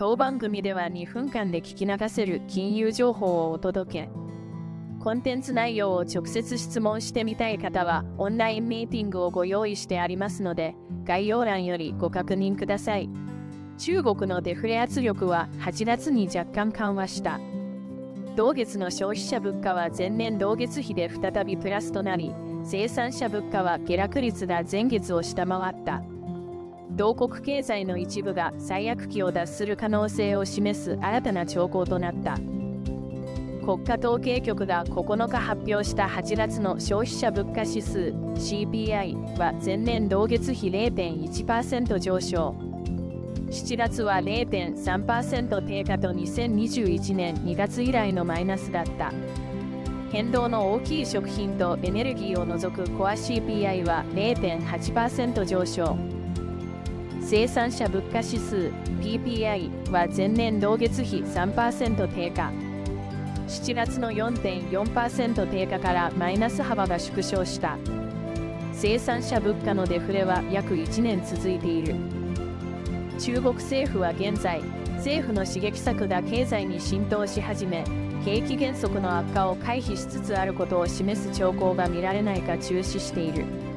当番組では2分間で聞き流せる金融情報をお届け。コンテンツ内容を直接質問してみたい方は、オンラインミーティングをご用意してありますので、概要欄よりご確認ください。中国のデフレ圧力は8月に若干緩和した。同月の消費者物価は前年同月比で再びプラスとなり、生産者物価は下落率が前月を下回った。同国経済の一部が最悪期を脱する可能性を示す新たな兆候となった。国家統計局が9日発表した8月の消費者物価指数 CPI は前年同月比0.1%上昇。7月は0.3%低下と2021年2月以来のマイナスだった。変動の大きい食品とエネルギーを除くコア CPI は0.8%上昇。生産者物価指数 PPI は前年同月比3%低下。7月の4.4%低下からマイナス幅が縮小した。生産者物価のデフレは約1年続いている。中国政府は現在、政府の刺激策が経済に浸透し始め、景気減速の悪化を回避しつつあることを示す兆候が見られないか注視している。